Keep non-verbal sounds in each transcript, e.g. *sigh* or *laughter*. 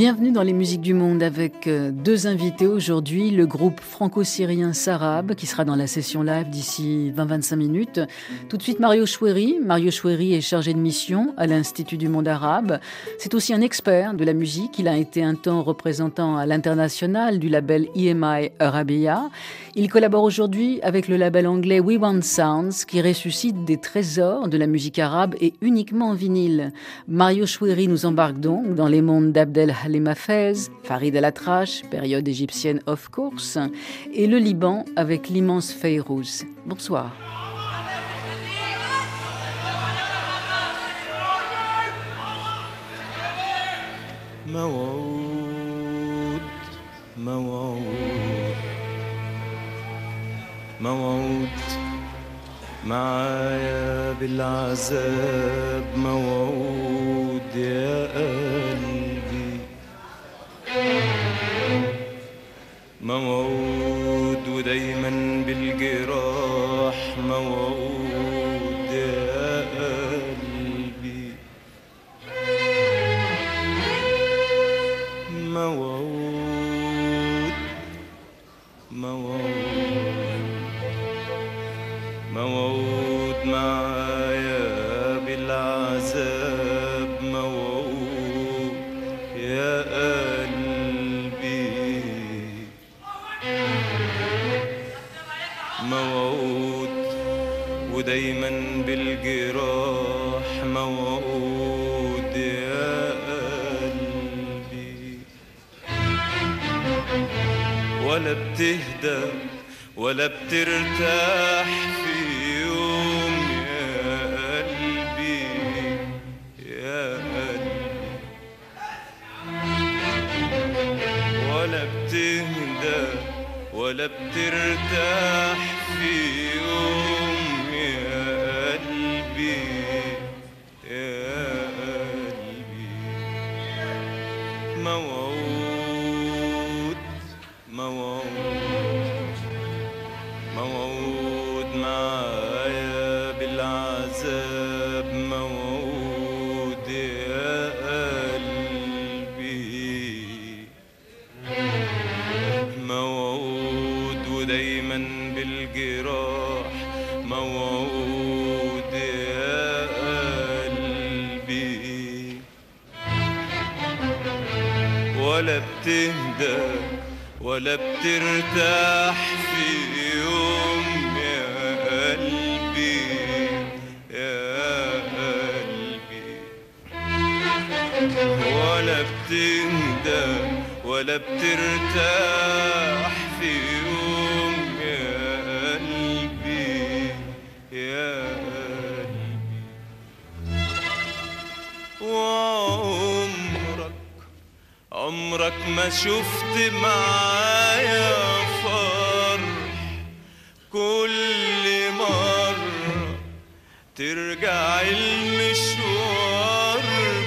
Bienvenue dans les musiques du monde avec euh, deux invités aujourd'hui, le groupe franco-syrien Sarab qui sera dans la session live d'ici 20-25 minutes. Tout de suite Mario Choueri. Mario Choueri est chargé de mission à l'Institut du monde arabe. C'est aussi un expert de la musique. Il a été un temps représentant à l'international du label EMI Arabia. Il collabore aujourd'hui avec le label anglais We Want Sounds qui ressuscite des trésors de la musique arabe et uniquement en vinyle. Mario Choueri nous embarque donc dans les mondes d'Abdel Halima Fez, Farid El Atrash, période égyptienne of course, et le Liban avec l'immense Fayrouz. Bonsoir. موعود موعود موعود معايا بالعذاب موعود يا irmão ولا بتهدى ولا بترتاح في يوم يا قلبي يا قلبي. ولا بتهدى ولا بترتاح في يوم عمرك ما شفت معايا فرح. كل مرة ترجع المشوار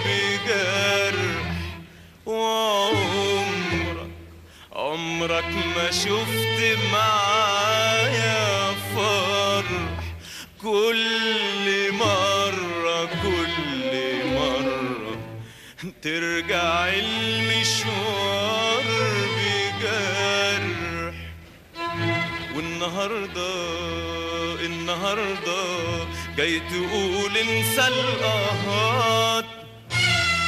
بجرح. وعمرك عمرك ما شفت معايا فرح. كل مرة كل مرة ترجع المشوار النهاردة جاي تقول انسى القهات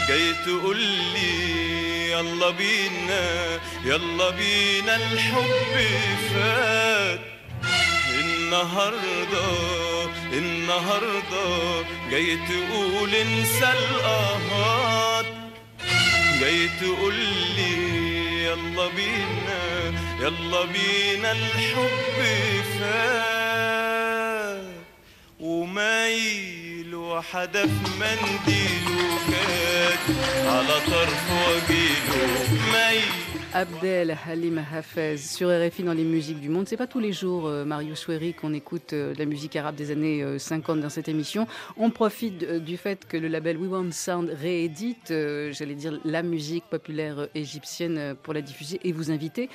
جاي تقول لي يلا بينا يلا بينا الحب فات. النهاردة النهاردة جاي تقول انسى القهات جاي تقول لي يلا بينا يلا بينا الحب فات. ومايل وحدف منديله كات على طرف وجيله مايل Abdel Halim Hafez sur RFI dans les musiques du monde. C'est pas tous les jours, euh, Mario Choueri, qu'on écoute euh, la musique arabe des années 50 euh, dans cette émission. On profite du fait que le label We Want Sound réédite, j'allais dire, la musique populaire égyptienne pour la diffuser et vous inviter.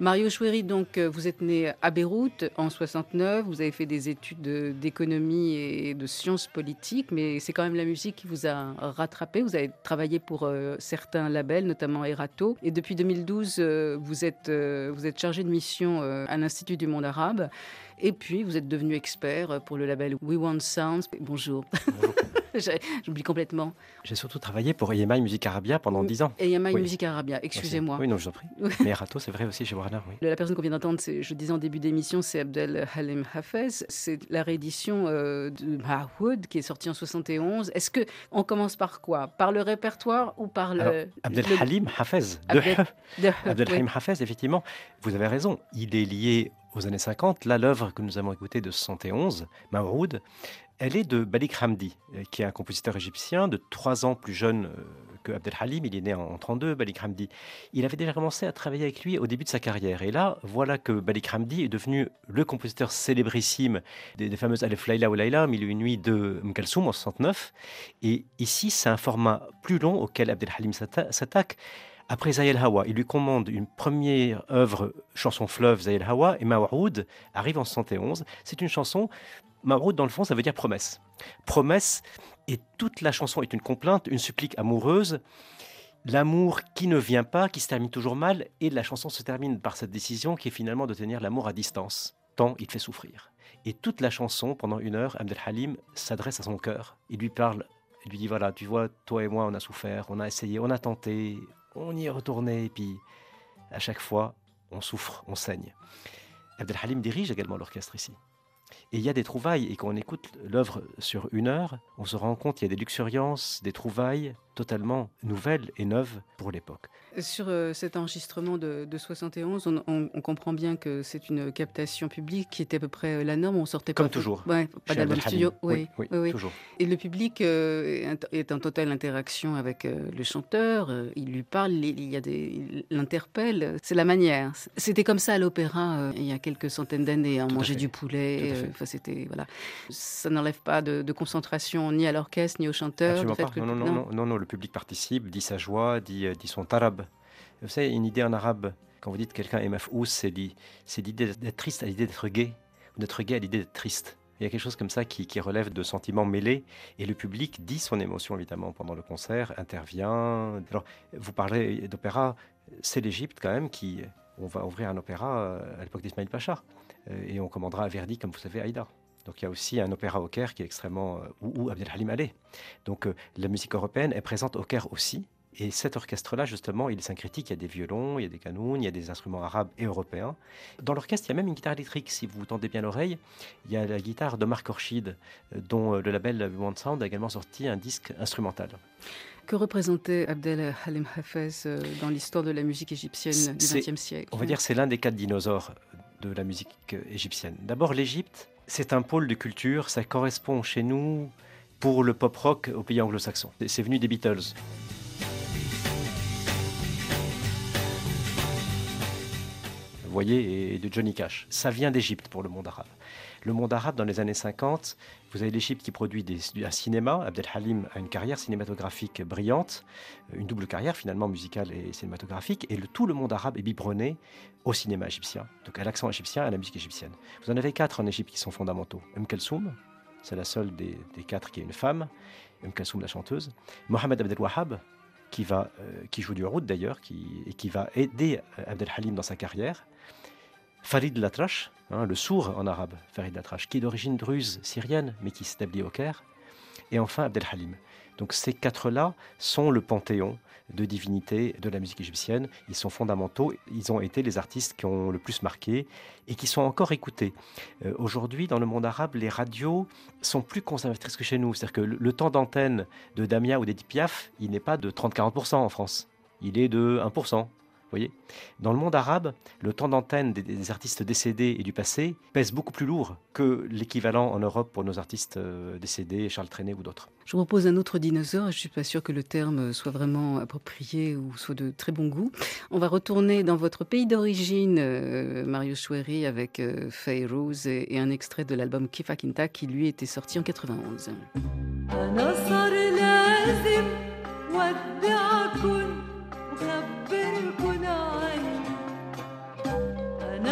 Mario Choueri, donc, vous êtes né à Beyrouth en 69. Vous avez fait des études d'économie et de sciences politiques, mais c'est quand même la musique qui vous a rattrapé. Vous avez travaillé pour certains labels, notamment Erato. Et depuis 2012, euh, vous êtes, euh, vous êtes chargé de mission euh, à l'Institut du monde arabe. Et puis, vous êtes devenu expert pour le label We Want Sounds. Bonjour. Bonjour. *laughs* J'oublie complètement. J'ai surtout travaillé pour EMI Musique Arabia pendant dix ans. EMI Musique Arabia, excusez-moi. Oui, non, je vous en prie. Mais Rato, c'est vrai aussi chez Warner. Oui. La personne qu'on vient d'entendre, je disais en début d'émission, c'est Abdel Halim Hafez. C'est la réédition euh, de Mahoud qui est sortie en 71. Est-ce que on commence par quoi? Par le répertoire ou par le. Abdel Halim Hafez. De, Abdel, Halim Hafez, effectivement. Vous avez raison. Il est lié aux années 50. Là, l'œuvre que nous avons écoutée de 71, Mahoud, elle est de Balik Hamdi, euh, qui est un compositeur égyptien de trois ans plus jeune euh, que Abdel Halim. Il est né en 32, Balik Hamdi. Il avait déjà commencé à travailler avec lui au début de sa carrière. Et là, voilà que Balik Hamdi est devenu le compositeur célébrissime des, fameuses Alef Laila ou Laila, Mille une nuits de Mkalsoum en 69. Et ici, c'est un format plus long auquel Abdel Halim s'attaque. Après Zayel Hawa, il lui commande une première œuvre, chanson fleuve Zayel Hawa, et Mawaroud arrive en 71. C'est une chanson Mabroud, dans le fond, ça veut dire promesse. Promesse, et toute la chanson est une complainte, une supplique amoureuse. L'amour qui ne vient pas, qui se termine toujours mal, et la chanson se termine par cette décision qui est finalement de tenir l'amour à distance, tant il fait souffrir. Et toute la chanson, pendant une heure, Abdel Halim s'adresse à son cœur. Il lui parle, il lui dit voilà, tu vois, toi et moi, on a souffert, on a essayé, on a tenté, on y est retourné, et puis à chaque fois, on souffre, on saigne. Abdel Halim dirige également l'orchestre ici. Et il y a des trouvailles, et quand on écoute l'œuvre sur une heure, on se rend compte qu'il y a des luxuriances, des trouvailles totalement nouvelles et neuves pour l'époque. Sur euh, cet enregistrement de, 71, on, comprend bien que c'est une captation publique qui était à peu près euh, la norme. On sortait comme toujours. Ouais, pas d'album studio. Oui, oui, toujours. Et le public euh, est en totale interaction avec le chanteur. il lui parle, il y a des, l'interpelle. C'est la manière. C'était comme ça à l'opéra il y a quelques centaines d'années. On mangeait du poulet. Enfin, c'était voilà. Ça n'enlève pas de, concentration ni à l'orchestre ni au chanteur. pas. non, non, non, non, non, le public participe, dit sa joie, dit, dit son tarab. Vous savez, une idée en arabe, quand vous dites quelqu'un est mafous, c'est l'idée d'être triste à l'idée d'être gay, ou d'être gay à l'idée d'être triste. Il y a quelque chose comme ça qui, relève de sentiments mêlés et le public dit son émotion évidemment pendant le concert, intervient. Alors, vous parlez d'opéra, c'est l'Égypte quand même qui. On va ouvrir un opéra euh, à l'époque d'Ismail Pacha euh, et on commandera à Verdi, comme vous savez, Aïda. Donc il y a aussi un opéra au Caire qui est extrêmement. Euh, où, Abdel Halim allait. Donc la musique européenne est présente au Caire aussi. Et cet orchestre-là, justement, il est syncrétique. Il y a des violons, il y a des canons, il y a des instruments arabes et européens. Dans l'orchestre, il y a même une guitare électrique. Si vous tendez bien l'oreille, il y a la guitare de Marc Orchid, euh, dont euh, le label One Sound a également sorti un disque instrumental. Que représentait Abdel Halim Hafez euh, dans l'histoire de la musique égyptienne du XXe siècle? On va dire c'est l'un des quatre dinosaures de la musique égyptienne. D'abord, l'Égypte, c'est un pôle de culture. Ça correspond chez nous pour le pop rock aux pays anglo-saxons. C'est venu des Beatles. voyez, et de Johnny Cash. Ça vient d'Égypte pour le monde arabe. Le monde arabe, dans les années 50, vous avez l'Égypte qui produit un cinéma. Abdel Halim a une carrière cinématographique brillante, une double carrière finalement musicale et cinématographique. Et tout le monde arabe est biberonné au cinéma égyptien, donc à l'accent égyptien, à la musique égyptienne. Vous en avez quatre en Égypte qui sont fondamentaux. Um Kalsoum, c'est la seule des, quatre qui est une femme. Um Kalsoum, la chanteuse. Mohamed Abdel Wahab, euh, qui joue du route d'ailleurs, et qui va aider Abdel Halim dans sa carrière. Farid Latrache, hein, le sourd en arabe, Farid Latrache, qui est d'origine druze syrienne, mais qui s'établit au Caire. Et enfin Abdel Halim. Donc ces quatre-là sont le panthéon de divinités de la musique égyptienne. Ils sont fondamentaux. Ils ont été les artistes qui ont le plus marqué et qui sont encore écoutés. Euh, aujourd'hui, dans le monde arabe, les radios sont plus conservatrices que chez nous. C'est-à-dire que le, temps d'antenne de Damia ou d'Edith Piaf, il n'est pas de 30-40% en France. Il est de 1%. Voyez Dans le monde arabe, le temps d'antenne des, artistes décédés et du passé pèse beaucoup plus lourd que l'équivalent en Europe pour nos artistes euh, décédés, Charles Trenet ou d'autres. Je vous propose un autre dinosaure, je ne suis pas sûre que le terme soit vraiment approprié ou soit de très bon goût. On va retourner dans votre pays d'origine, euh, Mario Choueri, avec euh, Fayrouz et, un extrait de l'album Kifa Kinta qui lui était sorti en 91.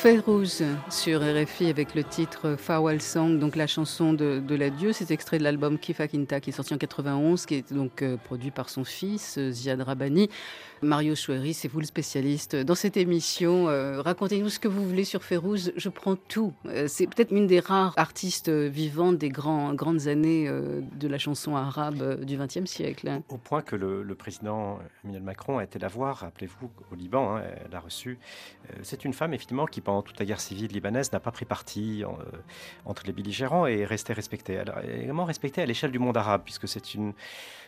Fayrouz sur RFI avec le titre Farewell Song, donc la chanson de, l'adieu. C'est extrait de l'album Kifa Kinta qui est sorti en 91, qui est donc euh, produit par son fils euh, Ziad Rabani. Mario Choueri, c'est vous le spécialiste dans cette émission. Euh, racontez-nous ce que vous voulez sur Férouz. Je prends tout. Euh, c'est peut-être une des rares artistes vivantes des grandes années euh, de la chanson arabe du XXe siècle. Au point que le, président Emmanuel Macron a été la voir, rappelez-vous, au Liban, hein, elle l'a reçue. c'est une femme, effectivement, qui pendant toute la guerre civile libanaise n'a pas pris parti entre les belligérants et est restée respectée. Elle est également respectée à l'échelle du monde arabe, puisque c'est une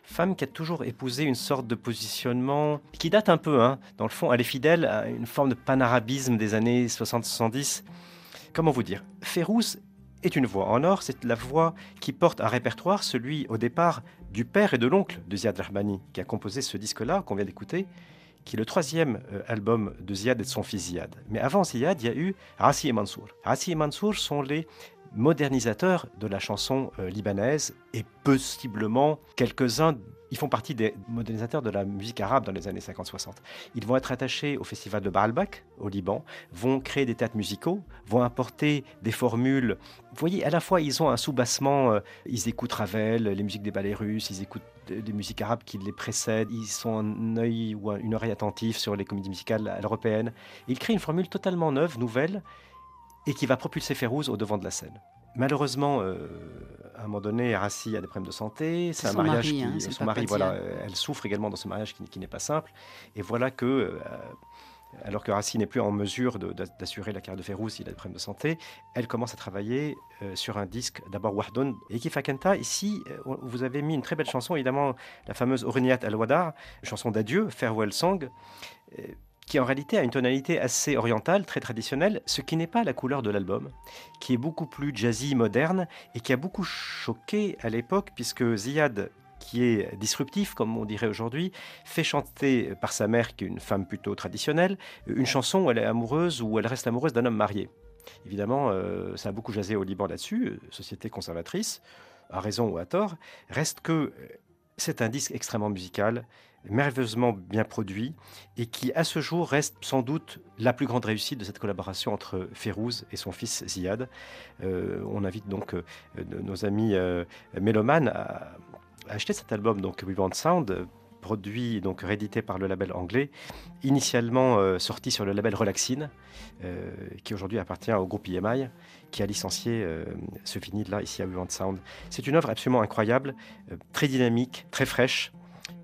femme qui a toujours épousé une sorte de positionnement qui date un peu, hein. dans le fond, elle est fidèle à une forme de panarabisme des années 60-70. Comment vous dire? Férouz est une voix en or, c'est la voix qui porte un répertoire, celui au départ du père et de l'oncle de Ziad Rahmani, qui a composé ce disque-là qu'on vient d'écouter, qui est le troisième euh, album de Ziad et de son fils Ziad. Mais avant Ziad, il y a eu Rassi et Mansour. Rassi et Mansour sont les modernisateurs de la chanson euh, libanaise et possiblement quelques-uns ils font partie des modernisateurs de la musique arabe dans les années 50-60. Ils vont être attachés au festival de Baalbek au Liban, vont créer des théâtres musicaux, vont importer des formules. Vous voyez, à la fois, ils ont un sous-bassement, euh, ils écoutent Ravel, les musiques des ballets russes, ils écoutent des musiques arabes qui les précèdent, ils ont un œil ou une oreille attentive sur les comédies musicales européennes. Ils créent une formule totalement neuve, nouvelle, et qui va propulser Férouz au devant de la scène. Malheureusement, euh, à un moment donné, Rassi a des problèmes de santé. C'est un mariage qui, hein, son mari, voilà, elle souffre également dans ce mariage qui, n'est pas simple. Et voilà que, euh, alors que Rassi n'est plus en mesure d'assurer la carrière de Férouz, il a des problèmes de santé, elle commence à travailler euh, sur un disque, d'abord Wahdon et Kifakenta. Ici, vous avez mis une très belle chanson, évidemment, la fameuse Orniat al-Wadar, chanson d'adieu, Farewell Song qui en réalité a une tonalité assez orientale, très traditionnelle, ce qui n'est pas la couleur de l'album, qui est beaucoup plus jazzy, moderne, et qui a beaucoup choqué à l'époque, puisque Ziad, qui est disruptif, comme on dirait aujourd'hui, fait chanter par sa mère, qui est une femme plutôt traditionnelle, une chanson où elle est amoureuse ou elle reste amoureuse d'un homme marié. Évidemment, euh, ça a beaucoup jasé au Liban là-dessus, société conservatrice, à raison ou à tort. Reste que c'est un disque extrêmement musical, merveilleusement bien produit et qui, à ce jour, reste sans doute la plus grande réussite de cette collaboration entre Férouz et son fils Ziad. Euh, on invite donc euh, nos amis euh, mélomanes à, acheter cet album, donc We Want Sound, produit, donc réédité par le label anglais, initialement sorti sur le label Relaxine, qui aujourd'hui appartient au groupe EMI, qui a licencié ce vinyle-là ici à We Want Sound. C'est une œuvre absolument incroyable, très dynamique, très fraîche,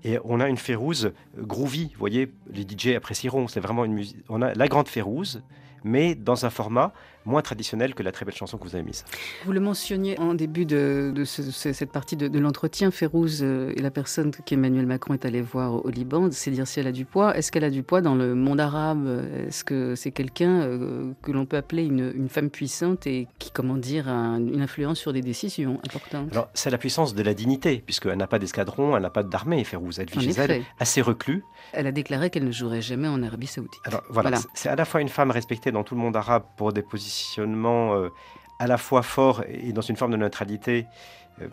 et on a une Férouse groovy, vous voyez, les DJ apprécieront. C'est vraiment une musique. On a la grande Férouse, mais dans un format moins traditionnelle que la très belle chanson que vous avez mise. Vous le mentionniez en début de, cette partie de, l'entretien, Férouz euh, est la personne qu'Emmanuel Macron est allé voir au Liban, c'est dire si elle a du poids. Est-ce qu'elle a du poids dans le monde arabe? Est-ce que c'est quelqu'un euh, que l'on peut appeler une, femme puissante et qui, comment dire, a une influence sur des décisions importantes? Alors, c'est la puissance de la dignité, puisqu'elle n'a pas d'escadron, elle n'a pas d'armée, Férouz. Elle vit chez elle, assez reclus. Elle a déclaré qu'elle ne jouerait jamais en Arabie Saoudite. Alors voilà, voilà. c'est à la fois une femme respectée dans tout le monde arabe pour des positions euh, à la fois fort et dans une forme de neutralité. Euh,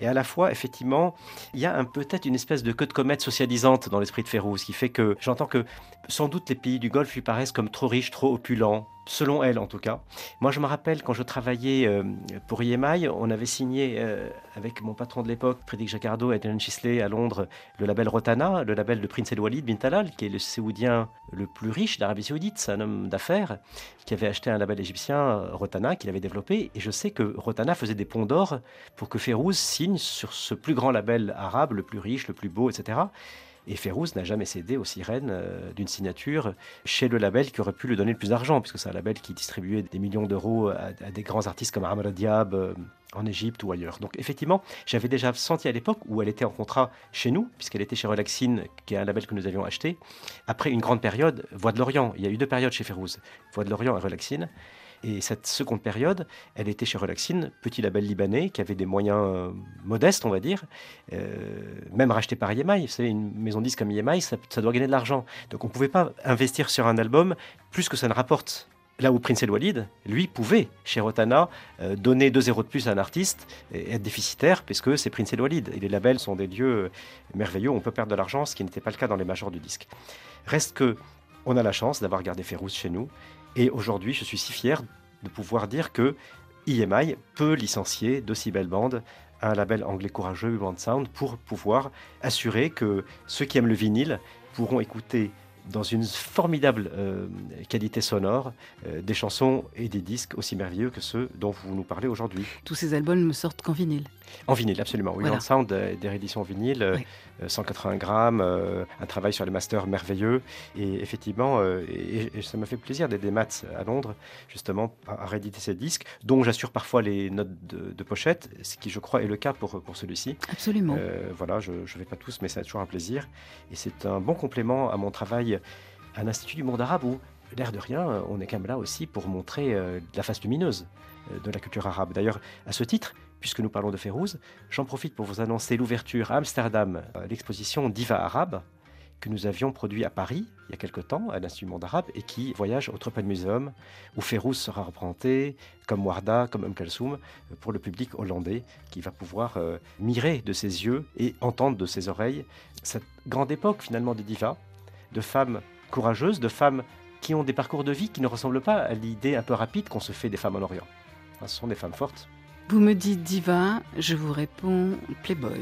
et à la fois, effectivement, il y a peut-être une espèce de queue de comète socialisante dans l'esprit de Férouz, qui fait que j'entends que sans doute les pays du Golfe lui paraissent comme trop riches, trop opulents, selon elle en tout cas. Moi, je me rappelle quand je travaillais euh, pour IMI, on avait signé euh, avec mon patron de l'époque, Frédéric Jacardo et Dylan Chisley à Londres, le label Rotana, le label de Prince El Walid bin Talal, qui est le Séoudien le plus riche d'Arabie Saoudite. C'est un homme d'affaires qui avait acheté un label égyptien, Rotana, qu'il avait développé. Et je sais que Rotana faisait des ponts d'or pour que Férouz signe sur ce plus grand label arabe, le plus riche, le plus beau, etc. Et Férouz n'a jamais cédé aux sirènes euh, d'une signature chez le label qui aurait pu lui donner le plus d'argent, puisque c'est un label qui distribuait des millions d'euros à, des grands artistes comme Amr Diab euh, en Égypte ou ailleurs. Donc effectivement, j'avais déjà senti à l'époque où elle était en contrat chez nous, puisqu'elle était chez Relaxine, qui est un label que nous avions acheté, après une grande période, Voix de l'Orient. Il y a eu deux périodes chez Férouz, Voix de l'Orient et Relaxine. Et cette seconde période, elle était chez Relaxine, petit label libanais qui avait des moyens euh, modestes, on va dire, euh, même racheté par EMI. Vous savez, une maison disque comme EMI, ça, doit gagner de l'argent. Donc on ne pouvait pas investir sur un album plus que ça ne rapporte. Là où Prince El Walid, lui, pouvait, chez Rotana, euh, donner 2 zéros de plus à un artiste et être déficitaire, puisque c'est Prince El Walid. Et les labels sont des lieux merveilleux, on peut perdre de l'argent, ce qui n'était pas le cas dans les majors du disque. Reste que on a la chance d'avoir gardé Férouz chez nous et aujourd'hui, je suis si fier de pouvoir dire que EMI peut licencier belles bandes un label anglais courageux, Band Sound, pour pouvoir assurer que ceux qui aiment le vinyle pourront écouter dans une formidable euh, qualité sonore, euh, des chansons et des disques aussi merveilleux que ceux dont vous nous parlez aujourd'hui. Tous ces albums ne sortent qu'en vinyle En vinyle, absolument. Oui, voilà. Sound, euh, des rééditions vinyle, 180 grammes, un travail sur les masters merveilleux. Et effectivement, et, ça m'a fait plaisir d'aider Mats à Londres, justement, à, rééditer ces disques, dont j'assure parfois les notes de, pochette, ce qui, je crois, est le cas pour, pour celui-ci. Absolument. voilà, je ne vais pas tous, mais c'est toujours un plaisir. Et c'est un bon complément à mon travail un institut du monde arabe où, l'air de rien, on est quand même là aussi pour montrer euh, la face lumineuse euh, de la culture arabe. D'ailleurs, à ce titre, puisque nous parlons de Férouz, j'en profite pour vous annoncer l'ouverture à Amsterdam euh, l'exposition Diva arabe que nous avions produit à Paris il y a quelque temps à l'Institut du Monde Arabe et qui voyage au Tropen Museum où Férouz sera représenté comme Warda, comme Um Kalsoum pour le public hollandais qui va pouvoir mirer de ses yeux et entendre de ses oreilles cette grande époque finalement des divas, de femmes courageuses, de femmes qui ont des parcours de vie qui ne ressemblent pas à l'idée un peu rapide qu'on se fait des femmes en Orient. Ce sont des femmes fortes. Vous me dites diva, je vous réponds playboy.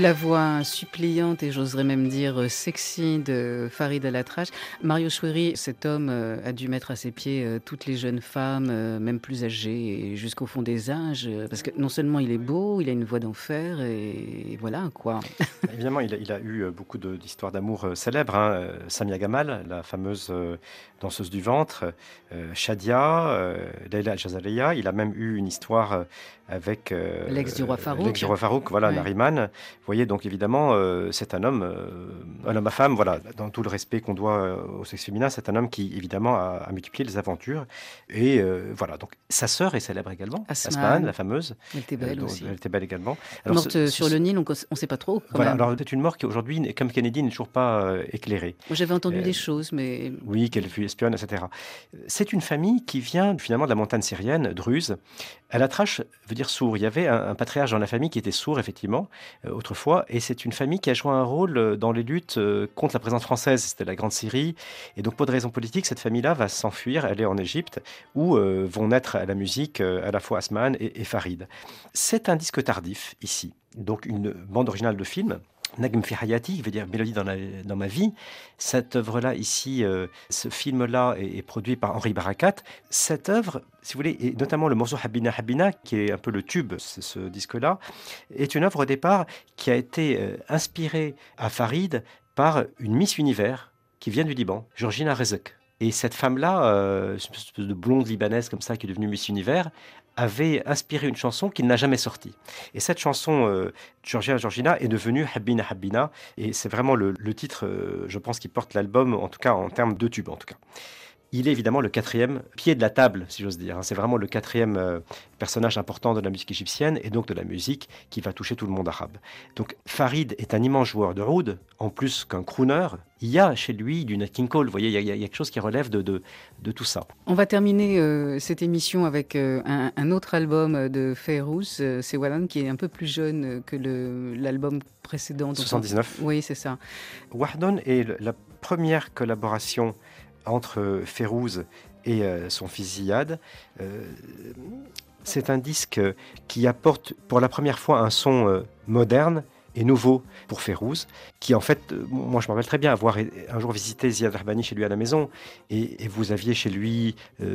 La voix suppliante et j'oserais même dire sexy de Farid Alatrache. Mario Choueri, cet homme euh, a dû mettre à ses pieds euh, toutes les jeunes femmes, euh, même plus âgées et jusqu'au fond des âges, parce que non seulement il est beau, il a une voix d'enfer et voilà quoi. *laughs* Évidemment, il a, il a eu beaucoup d'histoires d'amour célèbres. Hein. Samia Gamal, la fameuse danseuse du ventre, Shadia, Leila Jazaleya. Il a même eu une histoire avec l'ex du roi Farouk. L'ex du roi Farouk, voilà, ouais. Nariman. Vous voyez, donc évidemment, euh, c'est un homme, euh, un homme à femme, voilà, dans tout le respect qu'on doit euh, au sexe féminin, c'est un homme qui, évidemment, a, a multiplié les aventures. Et euh, voilà, donc sa sœur est célèbre également, Asman, la fameuse. Elle était belle aussi. Elle était belle également. Alors, Morte ce, sur le Nil, on ne sait pas trop. Voilà, même. alors c'est une mort qui aujourd'hui, comme Kennedy, n'est toujours pas éclairée. J'avais entendu des choses, mais... Oui, qu'elle fut espionne, etc. C'est une famille qui vient finalement de la montagne syrienne, Druze. Alatrache veut dire sourd. Il y avait un, patriarche dans la famille qui était sourd, effectivement, euh, autrefois, et c'est une famille qui a joué un rôle dans les luttes euh, contre la présence française. C'était la Grande Syrie. Et donc, pour des raisons politiques, cette famille-là va s'enfuir, aller en Égypte, où euh, vont naître à la musique à la fois Asman et, et Farid. C'est un disque tardif, ici. Donc, une bande originale de film. Nagm fi Hayati, qui veut dire mélodie dans, ma vie. Cette œuvre-là, ici, euh, ce film-là est, produit par Henri Barakat. Cette œuvre, si vous voulez, et notamment le morceau Habina Habina, qui est un peu le tube, ce, ce disque-là, est une œuvre au départ qui a été euh, inspirée à Farid par une Miss Univers qui vient du Liban, Georgina Rezek. Et cette femme-là, euh, une espèce de blonde libanaise comme ça, qui est devenue Miss Univers, avait inspiré une chanson qu'il n'a jamais sortie. Et cette chanson, euh, Georgia Georgina, est devenue Habina Habina. Et c'est vraiment le, titre, euh, je pense, qui porte l'album, en tout cas en termes de tube, en tout cas. Il est évidemment le quatrième pied de la table, si j'ose dire. C'est vraiment le quatrième euh, personnage important de la musique égyptienne et donc de la musique qui va toucher tout le monde arabe. Donc Farid est un immense joueur de oud, en plus qu'un crooner. Il y a chez lui du Nat King Cole, vous voyez, il y, a, il y, a, quelque chose qui relève de, de, de tout ça. On va terminer euh, cette émission avec euh, un, un, autre album de Fayrouz, euh, c'est Wallan, qui est un peu plus jeune que l'album précédent. 79. On... Oui, c'est ça. Wahdon est la première collaboration entre Férouz et euh, son fils Ziyad. Euh, c'est un disque qui apporte pour la première fois un son euh, moderne et nouveau pour Férouz, qui en fait, moi je me rappelle très bien avoir un jour visité Ziad Rahbani chez lui à la maison, et, vous aviez chez lui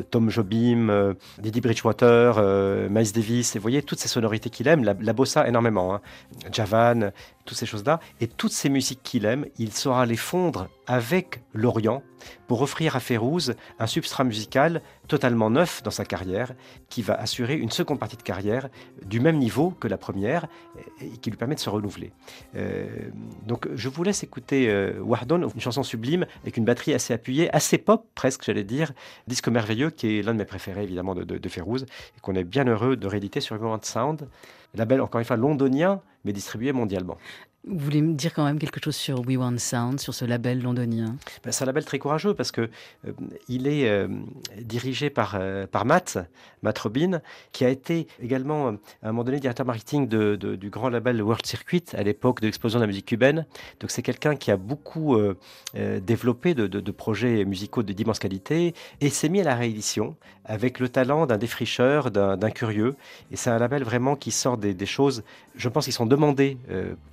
Tom Jobim, euh, Didi Bridgewater, Miles Davis, et vous voyez toutes ces sonorités qu'il aime, la, la, bossa énormément, hein, Javan, toutes ces choses-là, et toutes ces musiques qu'il aime, il saura les fondre avec l'Orient pour offrir à Férouz un substrat musical totalement neuf dans sa carrière, qui va assurer une seconde partie de carrière du même niveau que la première, et qui lui permet de se renouveler. Euh, donc je vous laisse écouter euh, une chanson sublime avec une batterie assez appuyée, assez pop presque, j'allais dire, disque merveilleux qui est l'un de mes préférés évidemment de, de, et qu'on est bien heureux de rééditer sur Moment Sound, label encore une fois londonien mais distribué mondialement. Vous voulez me dire quand même quelque chose sur We Want Sound, sur ce label londonien? Ben, C'est un label très courageux parce que euh, il est euh, dirigé par, euh, par Matt, Matt Robin, qui a été également à un moment donné directeur marketing du grand label World Circuit à l'époque de l'explosion de la musique cubaine. Donc c'est quelqu'un qui a beaucoup euh, développé de, projets musicaux de d'immense qualité et s'est mis à la réédition avec le talent d'un défricheur, d'un curieux. Et c'est un label vraiment qui sort des, des choses, je pense, qui sont demandées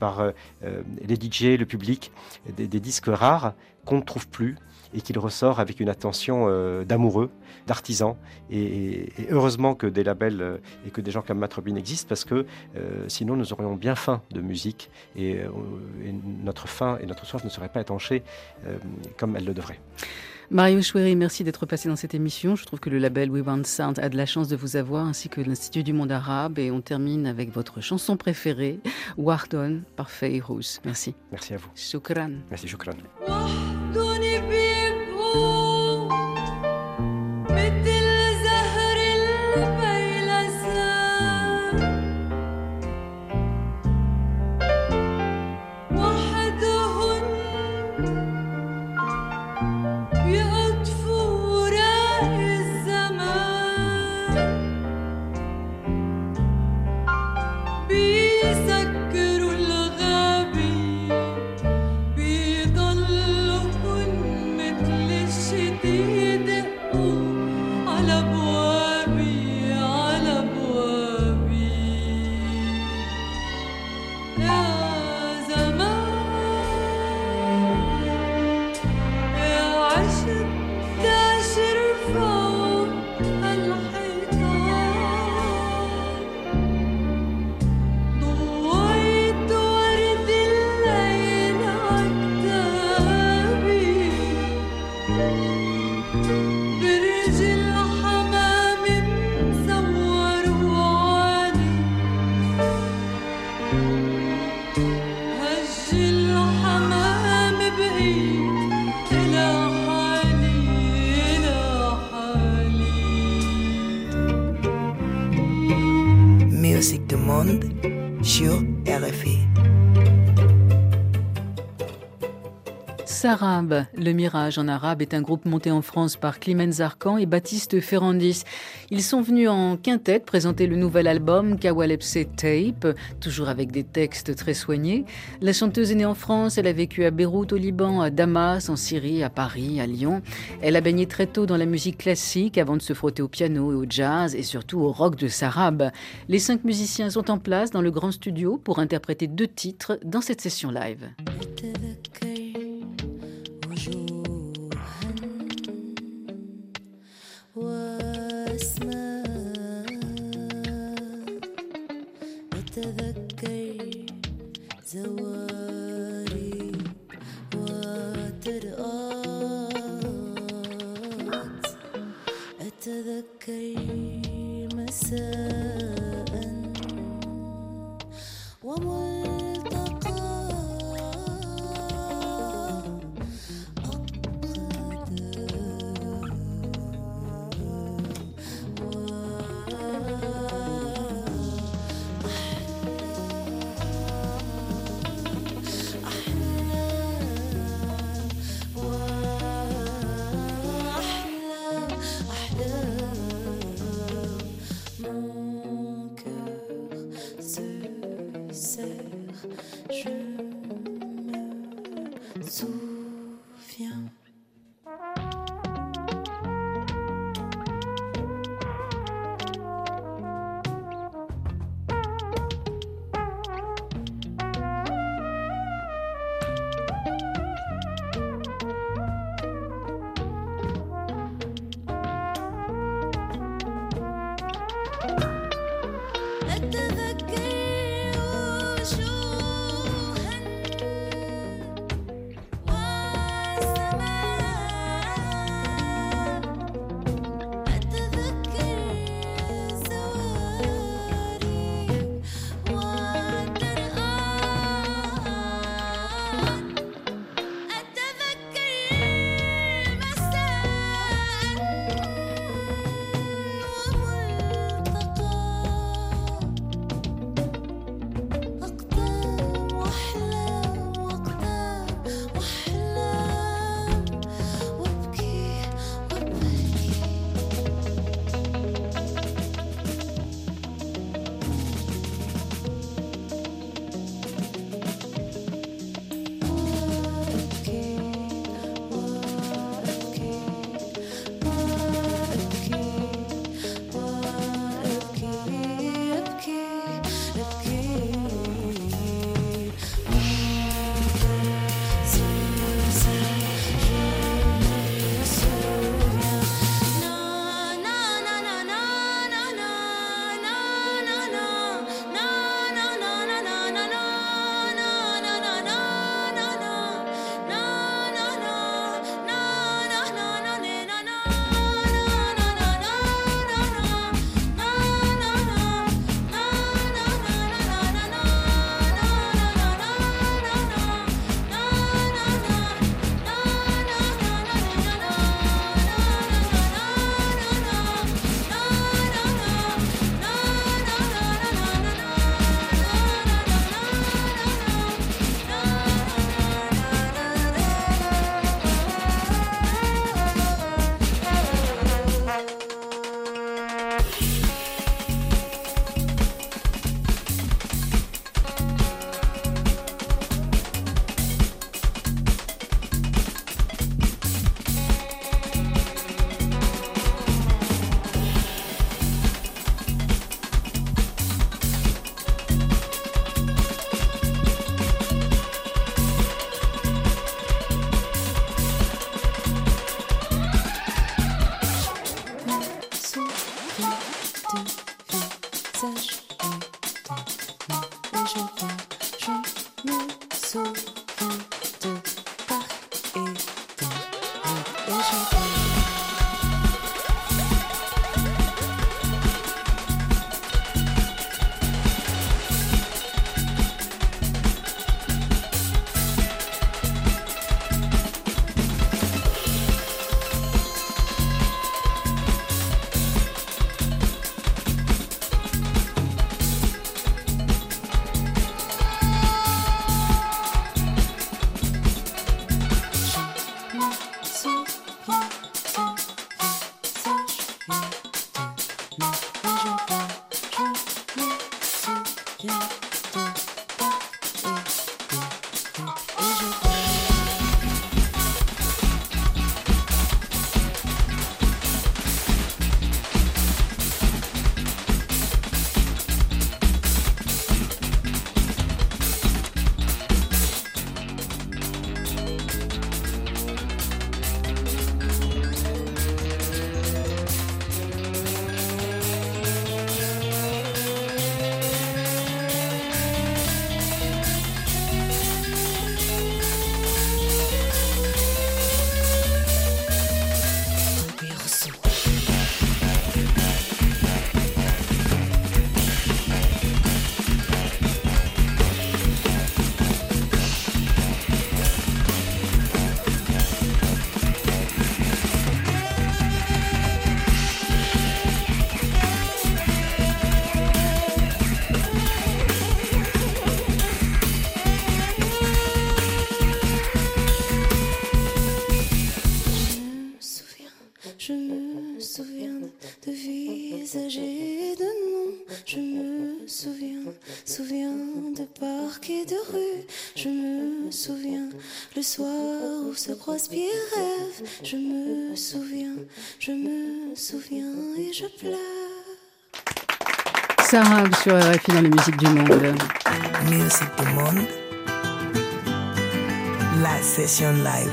par les DJ, le public, des, disques rares qu'on ne trouve plus et qu'il ressort avec une attention euh, d'amoureux, d'artisans. Et, heureusement que des labels euh, et que des gens comme Matt Robin existent parce que euh, sinon nous aurions bien faim de musique et, et, notre faim et notre soif ne seraient pas étanchées comme elles le devraient. Mario Choueri, merci d'être passé dans cette émission. Je trouve que le label We Want Sound a de la chance de vous avoir, ainsi que l'Institut du monde arabe. Et on termine avec votre chanson préférée, Wardon, par Fayrouz. Merci. Merci à vous. Shukran. Merci, shukran. Le Mirage en arabe, est un groupe monté en France par Clemens Zarkan et Baptiste Ferrandis. Ils sont venus en quintette présenter le nouvel album Kawalepse Tape, toujours avec des textes très soignés. La chanteuse est née en France, elle a vécu à Beyrouth au Liban, à Damas, en Syrie, à Paris, à Lyon. Elle a baigné très tôt dans la musique classique avant de se frotter au piano et au jazz et surtout au rock de Sarab. Les cinq musiciens sont en place dans le grand studio pour interpréter deux titres dans cette session live. Et de souviens, souviens de parcs et de rues. Je me souviens le soir où se croisent pieds rêves. Je me souviens, je me souviens et je pleure. Sarah sur RFI dans les musiques du monde. Musique du monde. La session live.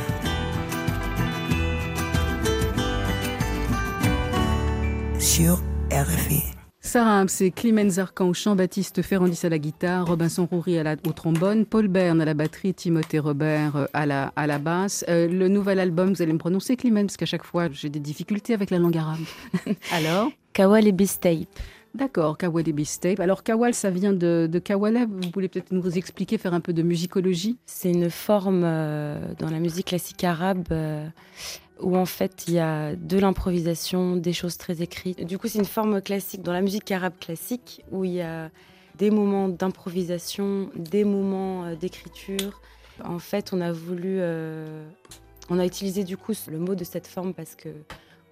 Sur RFI. Sarah, c'est Clemens Zarkan au chant, Baptiste Ferrandis à la guitare, Robinson Roury à la, au trombone, Paul Bern à la batterie, Timothée Robert euh, à la, à la basse. Euh, le nouvel album, vous allez me prononcer Clemens, parce qu'à chaque fois j'ai des difficultés avec la langue arabe. *laughs* Alors? Kawal et Bistape. D'accord, Kawal et Bistape. Alors Kawal, ça vient de, de Kawala. Vous voulez peut-être nous expliquer, faire un peu de musicologie? C'est une forme euh, dans la musique classique arabe euh, où en fait il y a de l'improvisation, des choses très écrites. Du coup, c'est une forme classique dans la musique arabe classique où il y a des moments d'improvisation, des moments euh, d'écriture. En fait, on a voulu, euh, on a utilisé du coup le mot de cette forme parce que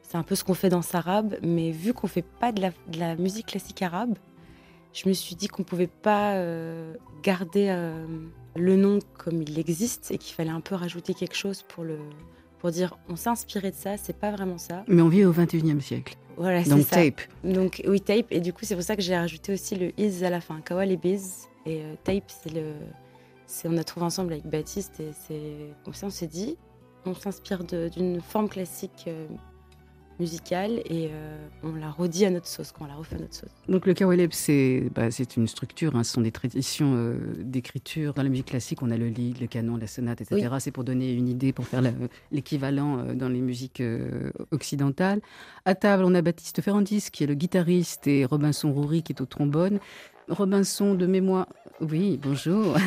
c'est un peu ce qu'on fait dans Sarab, mais vu qu'on fait pas de la, musique classique arabe, je me suis dit qu'on pouvait pas euh, garder le nom comme il existe et qu'il fallait un peu rajouter quelque chose pour le pour dire on s'est inspiré de ça, c'est pas vraiment ça. Mais on vit au 21e siècle. Voilà, c'est ça. tape. Donc oui, tape. Et du coup, c'est pour ça que j'ai rajouté aussi le is à la fin. Kawal et biz. Et euh, tape, c'est le. c'est on a trouvé ensemble avec Baptiste et c'est comme ça on s'est dit, on s'inspire d'une forme classique euh, musicale et euh, on la redit à notre sauce, quand on la refait à notre sauce. Donc le kawaleb, c'est bah, c'est une structure, hein, ce sont des traditions euh, d'écriture. Dans la musique classique, on a le lied, le canon, la sonate, etc. C'est pour donner une idée, pour faire l'équivalent euh, dans les musiques euh, occidentales. À table, on a Baptiste Ferrandis, qui est le guitariste, et Robinson Roury, qui est au trombone. Robinson, de mémoire... Oui, bonjour.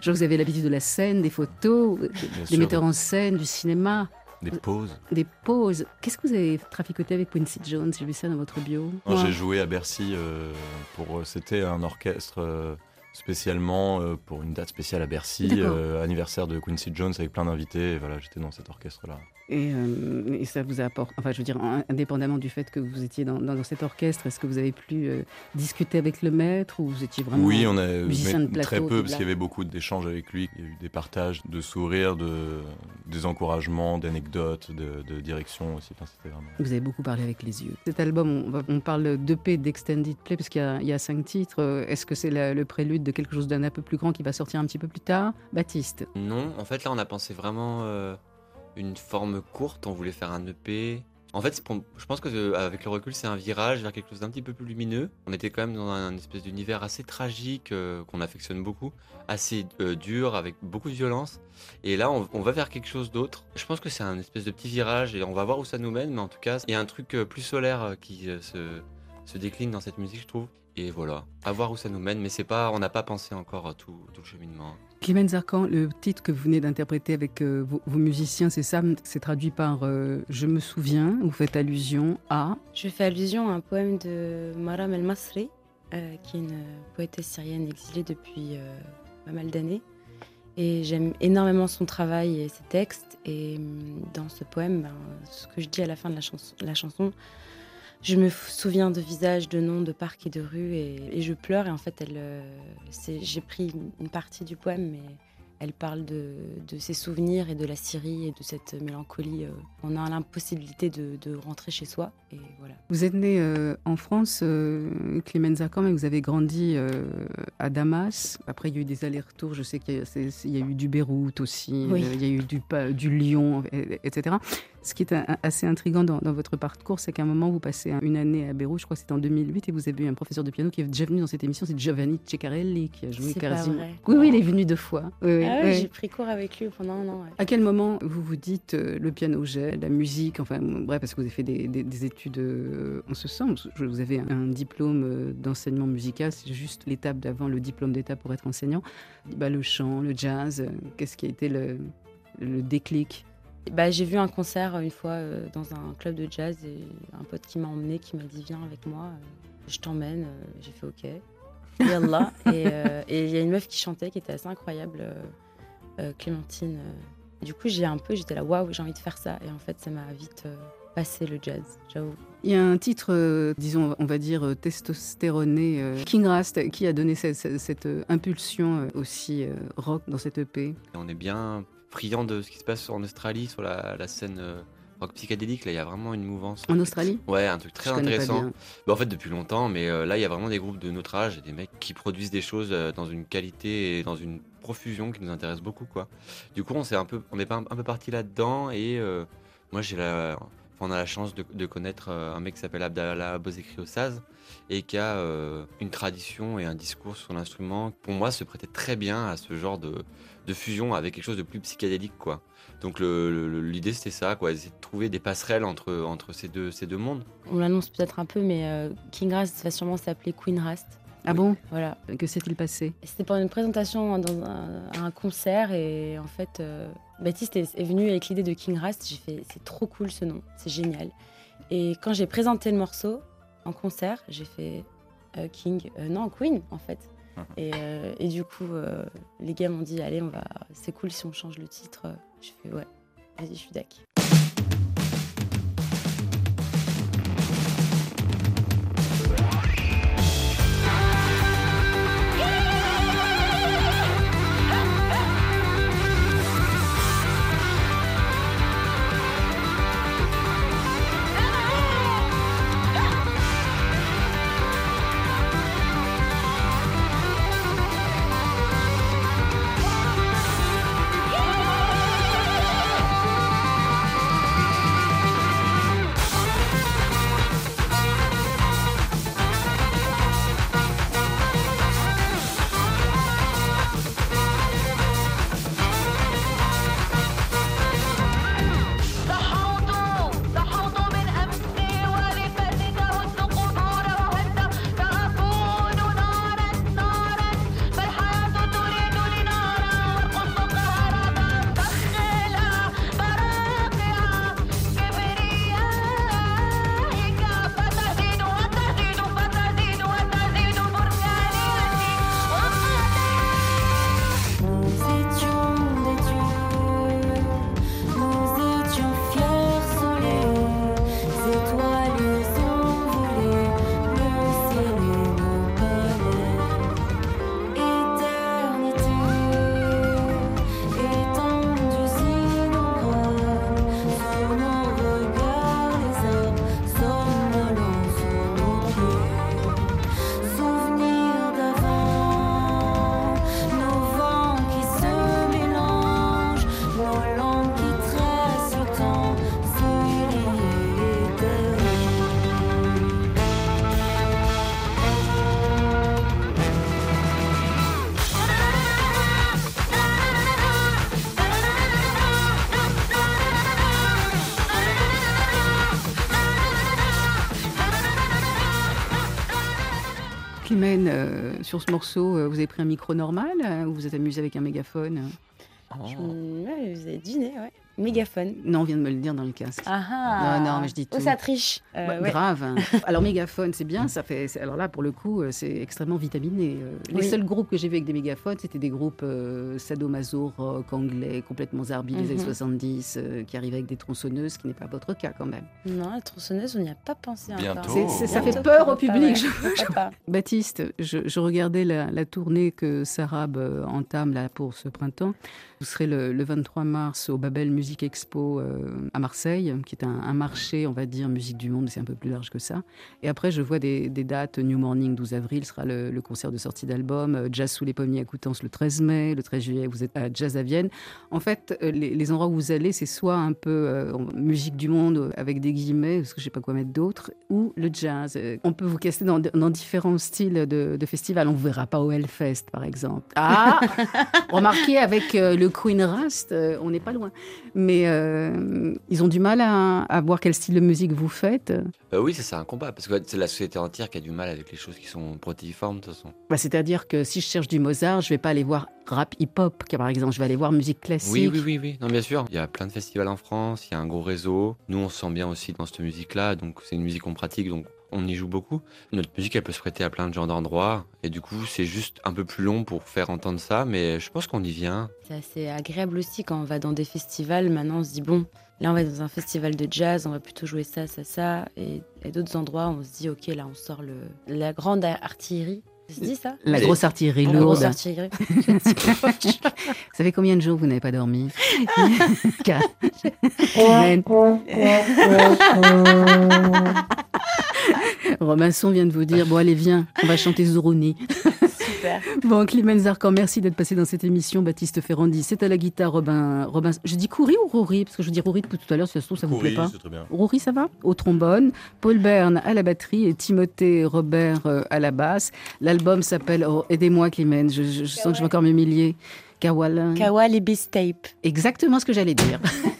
Je *laughs* vous avez l'habitude de la scène, des photos, des sûr. metteurs en scène, du cinéma, Des pauses. des pauses. Qu'est-ce que vous avez traficoté avec Quincy Jones? J'ai vu ça dans votre bio. Ouais. J'ai joué à Bercy euh, pour. C'était un orchestre euh, spécialement euh, pour une date spéciale à Bercy, euh, anniversaire de Quincy Jones avec plein d'invités. Et voilà, j'étais dans cet orchestre-là. Et, euh, et ça vous apporte, enfin je veux dire, in- indépendamment du fait que vous étiez dans, dans cet orchestre, est-ce que vous avez pu euh, discuter avec le maître ou vous étiez vraiment... oui, on a musicien de mais très peu parce qu'il y avait beaucoup d'échanges avec lui. Il y a eu des partages, de sourires, de, des encouragements, d'anecdotes, de, de direction aussi. Enfin, c'était vraiment. Vous avez beaucoup parlé avec les yeux. Cet album, on, on parle d'EP, d'Extended Play, parce qu'il y, a- y a cinq titres. Euh, Est-ce que c'est le prélude de quelque chose d'un un peu plus grand qui va sortir un petit peu plus tard? Baptiste Non, en fait là on a pensé vraiment euh, une forme courte, on voulait faire un EP. En fait, je pense que euh, avec le recul, c'est un virage vers quelque chose d'un petit peu plus lumineux. On était quand même dans un espèce d'univers assez tragique euh, qu'on affectionne beaucoup, assez euh, dur, avec beaucoup de violence. Et là, on, va vers quelque chose d'autre. Je pense que c'est un espèce de petit virage et on va voir où ça nous mène, mais en tout cas, il y a un truc plus solaire qui se décline dans cette musique, je trouve. Et voilà, à voir où ça nous mène, mais c'est pas, on n'a pas pensé encore à tout, tout le cheminement. Clément Zarkan, le titre que vous venez d'interpréter avec euh, vos, vos musiciens, c'est ça C'est traduit par euh, Je me souviens, vous faites allusion à... Je fais allusion à un poème de Maram El Masri, euh, qui est une poétesse syrienne exilée depuis euh, pas mal d'années. Et j'aime énormément son travail et ses textes. Et hum, dans ce poème, ben, ce que je dis à la fin de la, chanson, la chanson, je me souviens de visages, de noms, de parcs et de rues, et, je pleure. Et en fait, elle, euh, j'ai pris une- partie du poème, mais elle parle de, ses souvenirs et de la Syrie et de cette mélancolie. euh, on a l'impossibilité de rentrer chez soi. Et voilà. Vous êtes né euh, en France, euh, Clément Zarkan, mais vous avez grandi euh, à Damas. Après, il y a eu des allers-retours. Je sais qu'il y, a- y eu du Beyrouth aussi, Oui. euh, il y a eu du, du Lyon, et- etc. Ce qui est un- assez intriguant dans, dans votre parcours, c'est qu'à un moment, vous passez un- une année à Beyrouth, je crois que c'était en 2008, et vous avez eu un professeur de piano qui est déjà venu dans cette émission, c'est Giovanni Ceccarelli, qui a joué vrai. Oui, oui, il est venu deux fois. Oui, oui, Ah ouais. J'ai pris cours avec lui pendant un an. ouais. À quel moment vous vous dites euh, le piano j'ai, la musique, enfin bref, parce que vous avez fait des, des- des études euh, en ce sens. Vous avez un, diplôme euh, d'enseignement musical, c'est juste l'étape d'avant le diplôme d'état pour être enseignant. Bah, le chant, le jazz, euh, qu'est-ce qui a été le, le déclic? Bah, j'ai vu un concert une fois euh, dans un club de jazz et un pote qui m'a emmené, qui m'a dit viens avec moi, euh, je t'emmène. Euh, J'ai fait ok. Yallah. et *laughs* et il y a une meuf qui chantait qui était assez incroyable, Clémentine. Du coup, j'ai un peu, j'étais là waouh, j'ai envie de faire ça. Et en fait, ça m'a vite, passer le jazz, j'avoue. Il y a un titre, euh, disons, on va dire euh, testostéroné, euh, King Rast, qui a donné cette, cette- cette, euh, impulsion euh, aussi euh, rock dans cette EP. Et on est bien friand de ce qui se passe en Australie sur la, la scène euh, rock psychédélique. Là, il y a vraiment une mouvance. En Australie Ouais, un truc très Je connais pas intéressant. bien. Bah, en fait, depuis longtemps, mais euh, là, il y a vraiment des groupes de notre âge et des mecs qui produisent des choses euh, dans une qualité et dans une profusion qui nous intéresse beaucoup, quoi. Du coup, on s'est un peu, on est pas un, un peu parti là-dedans et euh, moi, j'ai la, on a la chance de, de connaître euh, un mec qui s'appelle Abdallah Bozekri Ossaz et qui a euh, une tradition et un discours sur l'instrument. Pour moi, se prêtait très bien à ce genre de, de fusion avec quelque chose de plus psychédélique, quoi. Donc l'idée c'était ça, quoi, essayer de trouver des passerelles entre, entre ces, deux, ces deux mondes. On l'annonce peut-être un peu, mais euh, King Rast va sûrement s'appeler Queen Rast. Ah bon? Voilà. Que s'est-il passé? C'était pendant une présentation dans un concert et en fait, euh, Baptiste est, est venu avec l'idée de King Rast. J'ai fait, c'est trop cool ce nom, c'est génial. Et quand j'ai présenté le morceau en concert, j'ai fait euh, King, euh, non Queen en fait. Et, euh, et du coup, les gars m'ont dit, allez, on va, c'est cool si on change le titre. Je fais ouais, vas-y, je suis d'accord. Sur ce morceau, euh, vous avez pris un micro normal euh, ou vous êtes amusé avec un mégaphone Je me- ouais, vous avez deviné, ouais. Mégaphone. Non, on vient de me le dire dans le casque. Ah ah Non, non, mais je dis Oh, tout. ça triche. Euh, Bah, ouais. Grave. hein. *laughs* Alors mégaphone, c'est bien. Ça fait. Alors là, pour le coup, euh, c'est extrêmement vitaminé. Euh, Les Oui. seuls groupes que j'ai vus avec des mégaphones, c'était des groupes euh, sadomaso, rock, anglais, complètement zarbi des Mhm. années 70, euh, qui arrivaient avec des tronçonneuses, ce qui n'est pas votre cas quand même. Non, la tronçonneuse, on n'y a pas pensé Bientôt. ça Bientôt, fait peur au pourquoi pas, public, ouais, je- pourquoi pas. Baptiste, je, je regardais la, la tournée que Sarab entame là pour ce printemps. Vous serez le, le 23 mars au Babel Music Expo euh, à Marseille, qui est un, un marché, on va dire, musique du monde, mais c'est un peu plus large que ça. Et après, je vois des, des dates. New Morning, 12 avril, sera le, le concert de sortie d'album. Euh, Jazz sous les pommiers à Coutances le 13 mai. Le 13 juillet, vous êtes à Jazz à Vienne. En fait, euh, les, les endroits où vous allez, c'est soit un peu euh, musique du monde, avec des guillemets, parce que je sais pas quoi mettre d'autre, ou le jazz. On peut vous caster dans, dans différents styles de, de festivals. On ne vous verra pas au Hellfest, par exemple. Ah *laughs* Remarquez, avec euh, le Queen Rast, euh, on n'est pas loin. Mais euh, ils ont du mal à, à voir quel style de musique vous faites. Euh, oui, c'est un combat, parce que c'est la société entière qui a du mal avec les choses qui sont protéiformes de toute façon. Bah, C'est-à-dire que si je cherche du Mozart, je vais pas aller voir rap hip-hop, par exemple. Je vais aller voir musique classique. Oui, oui, oui, oui. Non, bien sûr. Il y a plein de festivals en France, il y a un gros réseau. Nous, on se sent bien aussi dans cette musique-là, donc c'est une musique qu'on pratique, donc on y joue beaucoup. Notre musique, elle peut se prêter à plein de genres d'endroits. Et du coup, c'est juste un peu plus long pour faire entendre ça, mais je pense qu'on y vient. C'est assez agréable aussi quand on va dans des festivals. Maintenant, on se dit, bon, là, on va dans un festival de jazz, on va plutôt jouer ça, ça, ça. Et, et d'autres endroits, on se dit, ok, là, on sort le, la grande artillerie. Ça se dit ça? La grosse artillerie La lourde. grosse artillerie. *laughs* Ça fait combien de jours que vous n'avez pas dormi? *laughs* *laughs* *laughs* Robinson vient de vous dire bon allez viens, on va chanter Zourouni. Super. *laughs* Bon Clément Zarkan, merci d'être passé dans cette émission. Baptiste Ferrandi, c'est à la guitare Robin. Robin, je dis Coury ou Rory? Parce que je dis Rory depuis tout à l'heure, si ça se trouve ça vous Coury, plaît pas. c'est très bien. Rory, ça va? Au trombone, Paul Bern à la batterie et Timothée Robert euh, à la basse. L'album s'appelle oh, Aidez-moi Clément, je, je- je sens que je vais encore m'humilier. Kawal. Kawal et Beast Tape. Exactement ce que j'allais dire. *laughs*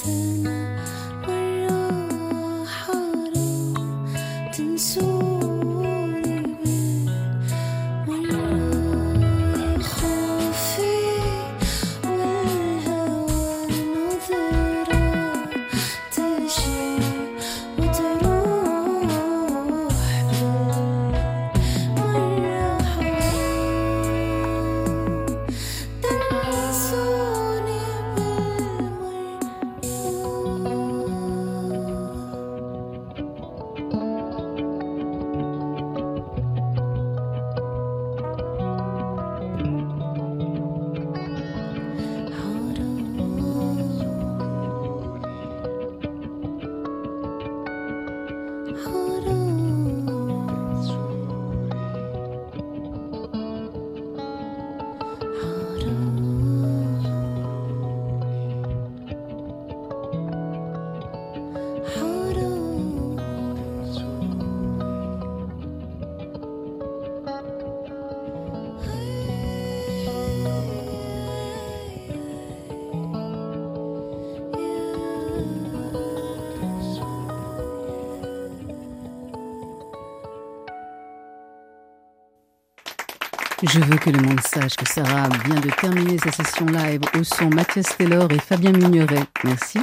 سنة مرة حرام تنسوني Je veux que le monde sache que Sarah vient de terminer sa session live au son Mathias Taylor et Fabien Migneret. Merci.